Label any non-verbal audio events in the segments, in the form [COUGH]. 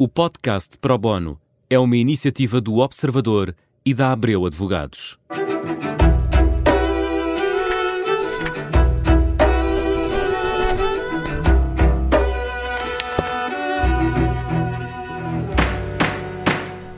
O podcast Pro Bono é uma iniciativa do Observador e da Abreu Advogados.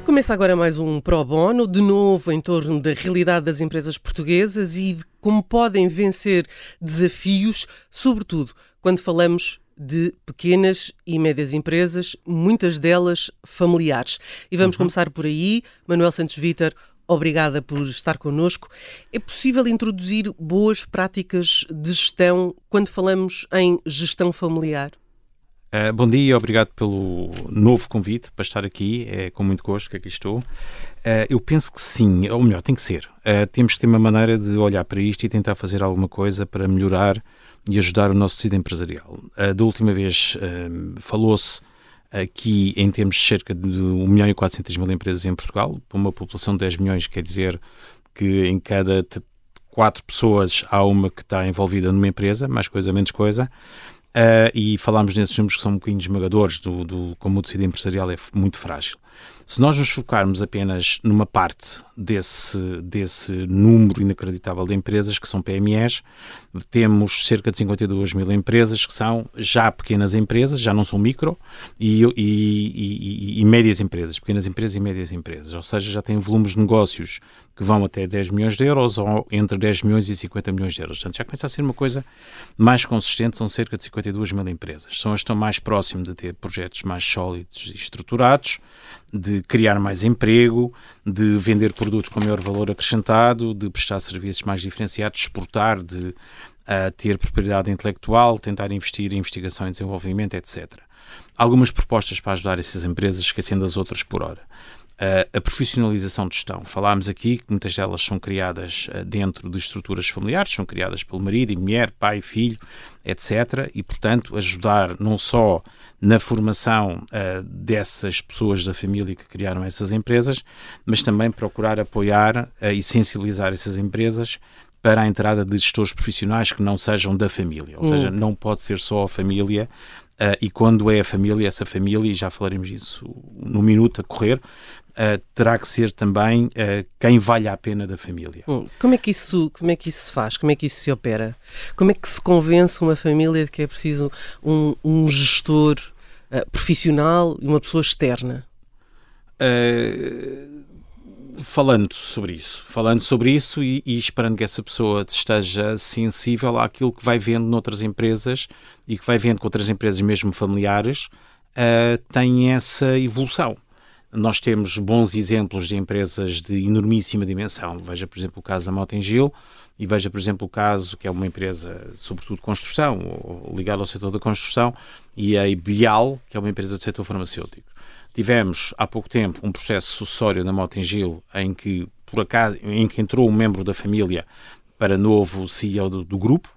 Começa agora mais um Pro Bono, de novo em torno da realidade das empresas portuguesas e de como podem vencer desafios, sobretudo quando falamos de pequenas e médias empresas, muitas delas familiares. E vamos uhum. começar por aí. Manuel Santos Vítor, obrigada por estar connosco. É possível introduzir boas práticas de gestão quando falamos em gestão familiar? Uh, bom dia, obrigado pelo novo convite para estar aqui. É com muito gosto que aqui estou. Uh, eu penso que sim, ou melhor, tem que ser. Uh, temos que ter uma maneira de olhar para isto e tentar fazer alguma coisa para melhorar e ajudar o nosso tecido empresarial. Uh, da última vez uh, falou-se aqui em termos de cerca de 1 milhão e 400 mil empresas em Portugal, para uma população de 10 milhões, quer dizer que em cada quatro pessoas há uma que está envolvida numa empresa, mais coisa, menos coisa. Uh, e falámos nesses números que são um bocadinho esmagadores, do, do, como o tecido empresarial é muito frágil. Se nós nos focarmos apenas numa parte desse, desse número inacreditável de empresas, que são PMEs, temos cerca de 52 mil empresas que são já pequenas empresas, já não são micro, e, e, e, e médias empresas, pequenas empresas e médias empresas, ou seja, já têm volumes de negócios que vão até 10 milhões de euros ou entre 10 milhões e 50 milhões de euros. Portanto, já começa a ser uma coisa mais consistente, são cerca de 52 mil empresas. São as que estão mais próximas de ter projetos mais sólidos e estruturados, de criar mais emprego, de vender produtos com maior valor acrescentado, de prestar serviços mais diferenciados, exportar, de uh, ter propriedade intelectual, tentar investir em investigação e desenvolvimento, etc. Algumas propostas para ajudar essas empresas, esquecendo as outras por hora a profissionalização de gestão. Falámos aqui que muitas delas são criadas uh, dentro de estruturas familiares, são criadas pelo marido e mulher, pai, filho, etc. E, portanto, ajudar não só na formação uh, dessas pessoas da família que criaram essas empresas, mas também procurar apoiar uh, e sensibilizar essas empresas para a entrada de gestores profissionais que não sejam da família. Ou seja, hum. não pode ser só a família Uh, e quando é a família, essa família, e já falaremos disso no minuto a correr, uh, terá que ser também uh, quem vale a pena da família. Hum, como, é que isso, como é que isso se faz? Como é que isso se opera? Como é que se convence uma família de que é preciso um, um gestor profissional e uma pessoa externa? Falando sobre isso, falando sobre isso e, e, esperando que essa pessoa esteja sensível àquilo que vai vendo noutras empresas e que vai vendo que outras empresas, mesmo familiares, uh, têm essa evolução. Nós temos bons exemplos de empresas de enormíssima dimensão. Veja, por exemplo, o caso da Motengil e veja, por exemplo, o caso que é uma empresa, sobretudo de construção, ligada ao setor da construção, e a Bial, que é uma empresa do setor farmacêutico. Tivemos há pouco tempo um processo sucessório na Motengil em que, por acaso, em que entrou um membro da família para novo CEO do, do grupo,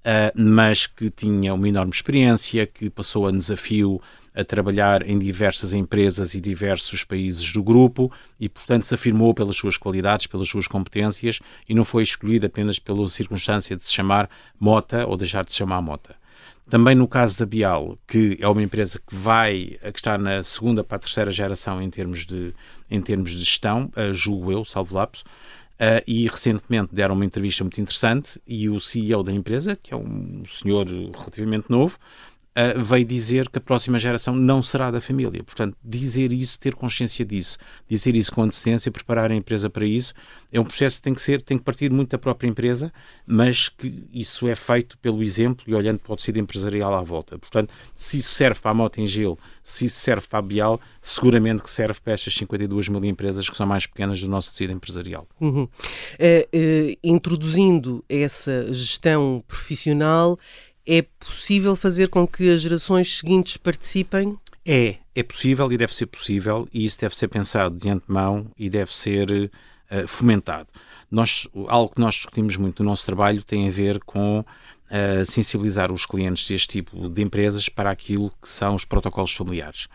uh, mas que tinha uma enorme experiência, que passou a desafio a trabalhar em diversas empresas e diversos países do grupo e, portanto, se afirmou pelas suas qualidades, pelas suas competências e não foi escolhido apenas pela circunstância de se chamar Mota ou deixar de se chamar Mota. Também no caso da Bial, que é uma empresa que vai, que está na segunda para a terceira geração em termos de, em termos de gestão, uh, julgo eu, salvo lapso, uh, e recentemente deram uma entrevista muito interessante e o CEO da empresa, que é um senhor relativamente novo, uh, veio dizer que a próxima geração não será da família. Portanto, dizer isso, ter consciência disso, dizer isso com antecedência, preparar a empresa para isso, é um processo que tem que ser, tem que partir muito da própria empresa, mas que isso é feito pelo exemplo e olhando para o tecido empresarial à volta. Portanto, se isso serve para a Motengil, se isso serve para a Bial, seguramente que serve para estas 52 mil empresas que são mais pequenas do nosso tecido empresarial. Uhum. É, é, introduzindo essa gestão profissional, é possível fazer com que as gerações seguintes participem? É, é possível e deve ser possível, e isso deve ser pensado de antemão e deve ser uh, fomentado. Nós, algo que nós discutimos muito no nosso trabalho tem a ver com uh, sensibilizar os clientes deste tipo de empresas para aquilo que são os protocolos familiares.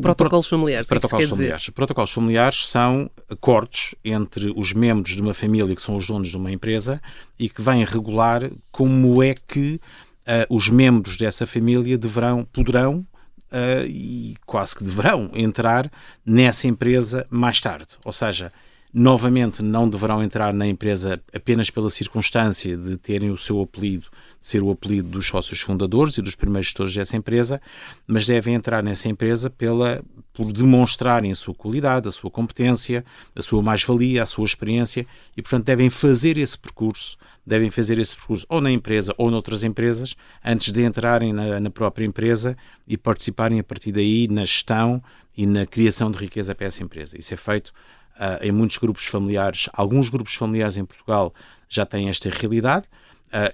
Protocolos familiares. Protocolos que familiares. Dizer? Protocolos familiares são acordos entre os membros de uma família que são os donos de uma empresa e que vêm regular como é que uh, os membros dessa família deverão, poderão uh, e quase que deverão entrar nessa empresa mais tarde. Ou seja, novamente não deverão entrar na empresa apenas pela circunstância de terem o seu apelido ser o apelido dos sócios fundadores e dos primeiros gestores dessa empresa, mas devem entrar nessa empresa pela, por demonstrarem a sua qualidade, a sua competência, a sua mais-valia, a sua experiência e, portanto, devem fazer esse percurso, devem fazer esse percurso ou na empresa ou noutras empresas antes de entrarem na, na própria empresa e participarem a partir daí na gestão e na criação de riqueza para essa empresa. Isso é feito uh, em muitos grupos familiares. Alguns grupos familiares em Portugal já têm esta realidade.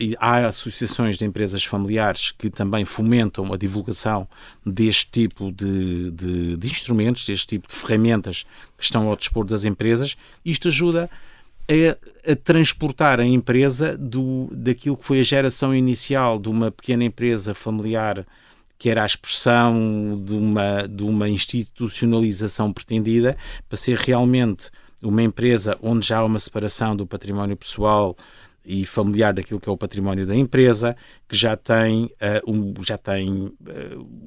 E há associações de empresas familiares que também fomentam a divulgação deste tipo de, de, de, instrumentos, deste tipo de ferramentas que estão ao dispor das empresas. Isto ajuda a, a, transportar a empresa do, daquilo que foi a geração inicial de uma pequena empresa familiar que era a expressão de uma, de uma institucionalização pretendida para ser realmente uma empresa onde já há uma separação do património pessoal e familiar daquilo que é o património da empresa, que já tem, uh, um, já tem uh,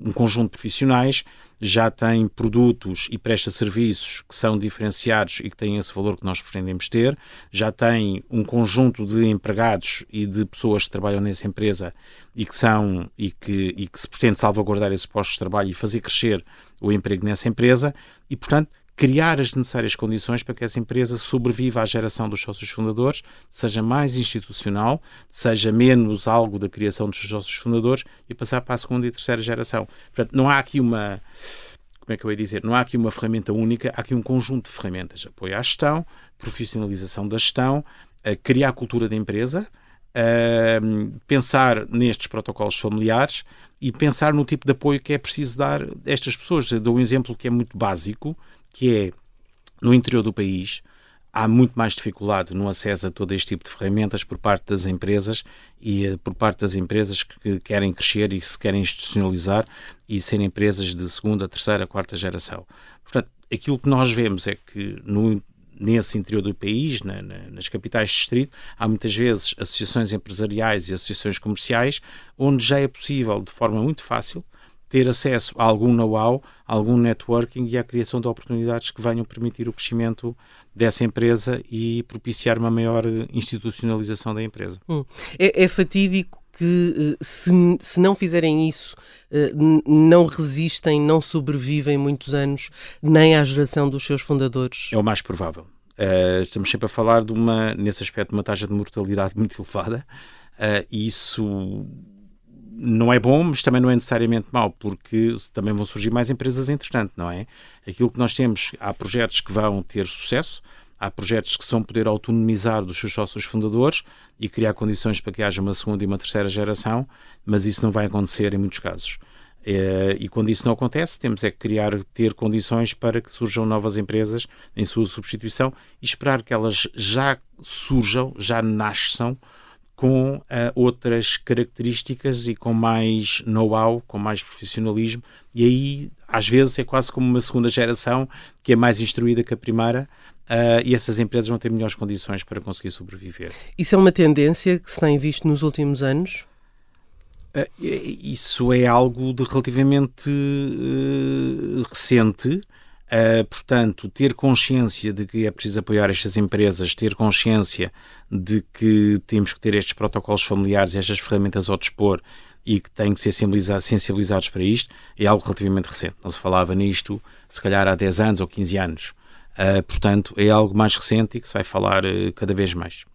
um conjunto de profissionais, já tem produtos e presta serviços que são diferenciados e que têm esse valor que nós pretendemos ter, já tem um conjunto de empregados e de pessoas que trabalham nessa empresa e que são e que, e que se pretende salvaguardar esses postos de trabalho e fazer crescer o emprego nessa empresa e, portanto, criar as necessárias condições para que essa empresa sobreviva à geração dos sócios fundadores, seja mais institucional, seja menos algo da criação dos sócios fundadores e passar para a segunda e terceira geração. Portanto, não há aqui uma como é que eu ia dizer? Não há aqui uma ferramenta única, há aqui um conjunto de ferramentas. Apoio à gestão, profissionalização da gestão, criar a cultura da empresa, pensar nestes protocolos familiares e pensar no tipo de apoio que é preciso dar a estas pessoas. Eu dou um exemplo que é muito básico, que é no interior do país há muito mais dificuldade no acesso a todo este tipo de ferramentas por parte das empresas e uh, por parte das empresas que, que querem crescer e que se querem institucionalizar e serem empresas de segunda, terceira, quarta geração. Portanto, aquilo que nós vemos é que no, nesse interior do país, na, na, nas capitais de distrito, há muitas vezes associações empresariais e associações comerciais onde já é possível, de forma muito fácil, ter acesso a algum know-how, algum networking e à criação de oportunidades que venham permitir o crescimento dessa empresa e propiciar uma maior institucionalização da empresa. Hum. É, é, fatídico que, eh, se, se não fizerem isso, eh, não resistem, não sobrevivem muitos anos, nem à geração dos seus fundadores? É o mais provável. Uh, estamos sempre a falar de uma, nesse aspecto, de uma taxa de mortalidade [LAUGHS] muito elevada. Uh, isso não é bom, mas também não é necessariamente mau, porque também vão surgir mais empresas entretanto, não é? Aquilo que nós temos, há projetos que vão ter sucesso, há projetos que vão poder autonomizar dos seus sócios fundadores e criar condições para que haja uma segunda e uma terceira geração, mas isso não vai acontecer em muitos casos. É, e quando isso não acontece, temos é que criar, ter condições para que surjam novas empresas em sua substituição e esperar que elas já surjam, já nasçam com uh, outras características e com mais know-how, com mais profissionalismo, e aí às vezes é quase como uma segunda geração que é mais instruída que a primeira. Uh, e essas empresas vão ter melhores condições para conseguir sobreviver. Isso é uma tendência que se tem visto nos últimos anos? Uh, isso é algo de relativamente recente. Uh, portanto, ter consciência de que é preciso apoiar estas empresas, ter consciência de que temos que ter estes protocolos familiares e estas ferramentas ao dispor e que têm que ser sensibilizados para isto, é algo relativamente recente. Não se falava nisto, se calhar, há 10 anos ou 15 anos. Uh, portanto, é algo mais recente e que se vai falar uh, cada vez mais.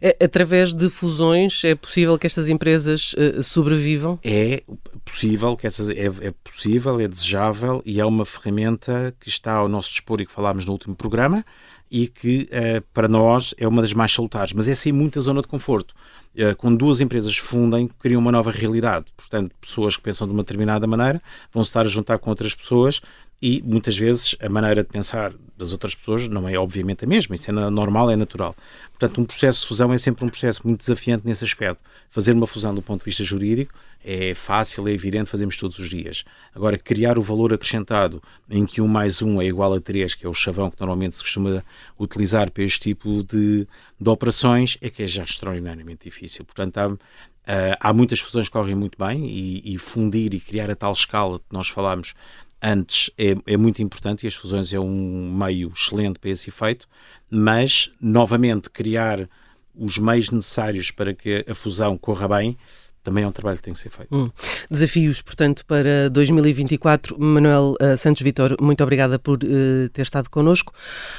É, através de fusões é possível que estas empresas uh, sobrevivam? É possível, que essas, é, é, possível, é desejável e é uma ferramenta que está ao nosso dispor e que falámos no último programa e que uh, para nós é uma das mais salutares, mas é sem muita zona de conforto. Uh, quando duas empresas fundem, criam uma nova realidade. Portanto, pessoas que pensam de uma determinada maneira vão estar a juntar com outras pessoas e muitas vezes a maneira de pensar das outras pessoas não é obviamente a mesma, isso é normal, é natural. Portanto, um processo de fusão é sempre um processo muito desafiante nesse aspecto. Fazer uma fusão do ponto de vista jurídico é fácil, é evidente, fazemos todos os dias. Agora, criar o valor acrescentado em que um mais um é igual a três, que é o chavão que normalmente se costuma utilizar para este tipo de, de operações, é que é já extraordinariamente difícil. Portanto, há, Uh, há muitas fusões que correm muito bem e, e, fundir e criar a tal escala que nós falámos antes é, é, muito importante e as fusões é um meio excelente para esse efeito, mas, novamente, criar os meios necessários para que a fusão corra bem também é um trabalho que tem que ser feito. Hum. Desafios, portanto, para 2024. Manuel uh, Santos Vitor, muito obrigada por uh, ter estado connosco.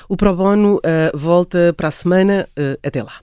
O Pro Bono volta para a semana. até lá.